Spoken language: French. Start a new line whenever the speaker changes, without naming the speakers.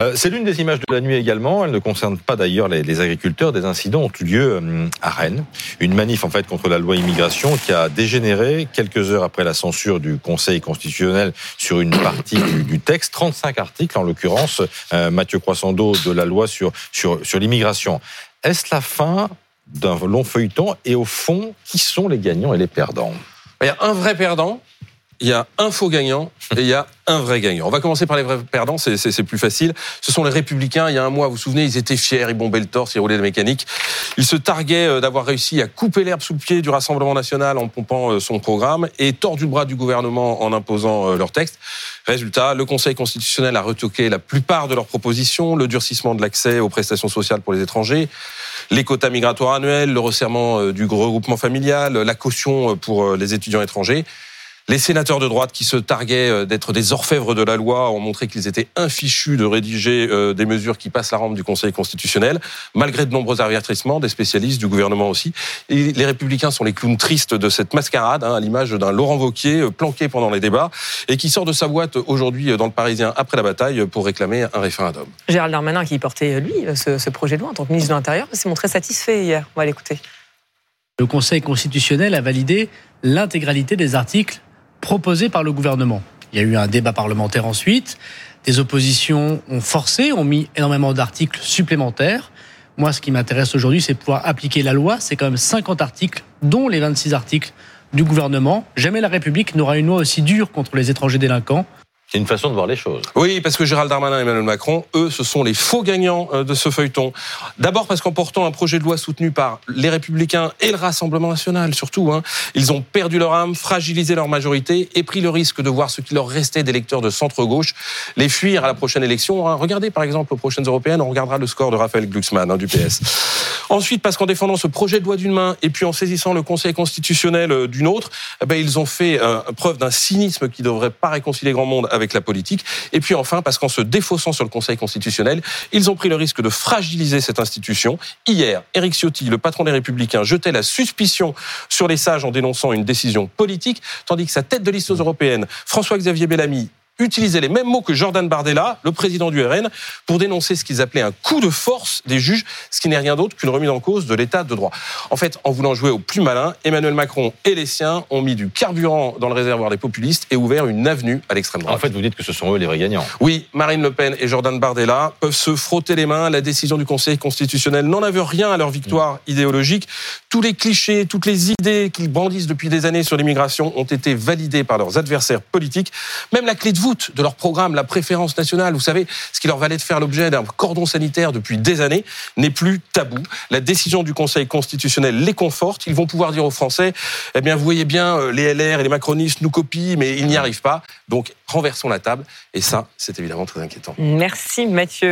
Euh, c'est l'une des images de la nuit également. Elle ne concerne pas d'ailleurs les, agriculteurs. Des incidents ont eu lieu euh, à Rennes. Une manif en fait contre la loi immigration qui a dégénéré quelques heures après la censure du Conseil constitutionnel sur une partie du, texte. 35 articles en l'occurrence, euh, Mathieu Croissando de la loi sur, sur, sur l'immigration. Est-ce la fin d'un long feuilleton? Et au fond, qui sont les gagnants et les perdants?
Il y a un vrai perdant il y a un faux gagnant et il y a un vrai gagnant. On va commencer par les vrais perdants, c'est plus facile. Ce sont les républicains. Il y a un mois, vous vous souvenez, ils étaient fiers, ils bombaient le torse, ils roulaient la mécanique. Ils se targuaient euh, d'avoir réussi à couper l'herbe sous le pied du Rassemblement national en pompant euh, son programme et tordu le bras du gouvernement en imposant euh, leur texte. Résultat, le Conseil constitutionnel a retoqué la plupart de leurs propositions, le durcissement de l'accès aux prestations sociales pour les étrangers, les quotas migratoires annuels, le resserrement du regroupement familial, la caution pour les étudiants étrangers. Les sénateurs de droite qui se targuaient euh, d'être des orfèvres de la loi ont montré qu'ils étaient infichus de rédiger euh, des mesures qui passent la rampe du Conseil constitutionnel, malgré de nombreux avertissements des spécialistes du gouvernement aussi. Et les républicains sont les clowns tristes de cette mascarade, hein, à l'image d'un Laurent Vauquier euh, planqué pendant les débats et qui sort de sa boîte aujourd'hui dans le Parisien après la bataille pour réclamer un référendum.
Gérald Darmanin, qui portait lui ce, ce projet de loi en tant que ministre de l'Intérieur, s'est montré satisfait hier. On va l'écouter.
Le Conseil constitutionnel a validé l'intégralité des articles proposé par le gouvernement. Il y a eu un débat parlementaire ensuite. Des oppositions ont forcé, ont mis énormément d'articles supplémentaires. Moi, ce qui m'intéresse aujourd'hui, c'est pouvoir appliquer la loi. C'est quand même 50 articles, dont les 26 articles du gouvernement. Jamais la République n'aura une loi aussi dure contre les étrangers délinquants.
C'est une façon de voir les choses.
Oui, parce que Gérald Darmanin et Emmanuel Macron, eux, ce sont les faux gagnants euh, de ce feuilleton. D'abord parce qu'en portant un projet de loi soutenu par les Républicains et le Rassemblement national, surtout, hein, ils ont perdu leur âme, fragilisé leur majorité et pris le risque de voir ce qui leur restait d'électeurs de centre-gauche les fuir à la prochaine élection. Hein. Regardez par exemple aux prochaines européennes, on regardera le score de Raphaël Glucksmann hein, du PS. Ensuite, parce qu'en défendant ce projet de loi d'une main et puis en saisissant le Conseil constitutionnel euh, d'une autre, eh ben, ils ont fait euh, preuve d'un cynisme qui ne devrait pas réconcilier grand monde avec la politique. Et puis enfin, parce qu'en se défaussant sur le Conseil constitutionnel, ils ont pris le risque de fragiliser cette institution. Hier, Éric Ciotti, le patron des Républicains, jetait la suspicion sur les sages en dénonçant une décision politique, tandis que sa tête de liste aux européennes, François-Xavier Bellamy, utiliser les mêmes mots que Jordan Bardella, le président du RN, pour dénoncer ce qu'ils appelaient un coup de force des juges, ce qui n'est rien d'autre qu'une remise en cause de l'état de droit. En fait, en voulant jouer au plus malin, Emmanuel Macron et les siens ont mis du carburant dans le réservoir des populistes et ouvert une avenue à l'extrême droite.
En fait, vous dites que ce sont eux les vrais gagnants.
Oui, Marine Le Pen et Jordan Bardella peuvent se frotter les mains. La décision du Conseil constitutionnel n'en avait rien à leur victoire mm. idéologique. Tous les clichés, toutes les idées qu'ils brandissent depuis des années sur l'immigration ont été validés par leurs adversaires politiques. Même la clé de de leur programme, la préférence nationale, vous savez, ce qui leur valait de faire l'objet d'un cordon sanitaire depuis des années, n'est plus tabou. La décision du Conseil constitutionnel les conforte. Ils vont pouvoir dire aux Français, eh bien, vous voyez bien, euh, les LR et les macronistes nous copient, mais ils n'y arrivent pas. Donc, renversons la table. Et ça, c'est évidemment très inquiétant.
Merci Mathieu.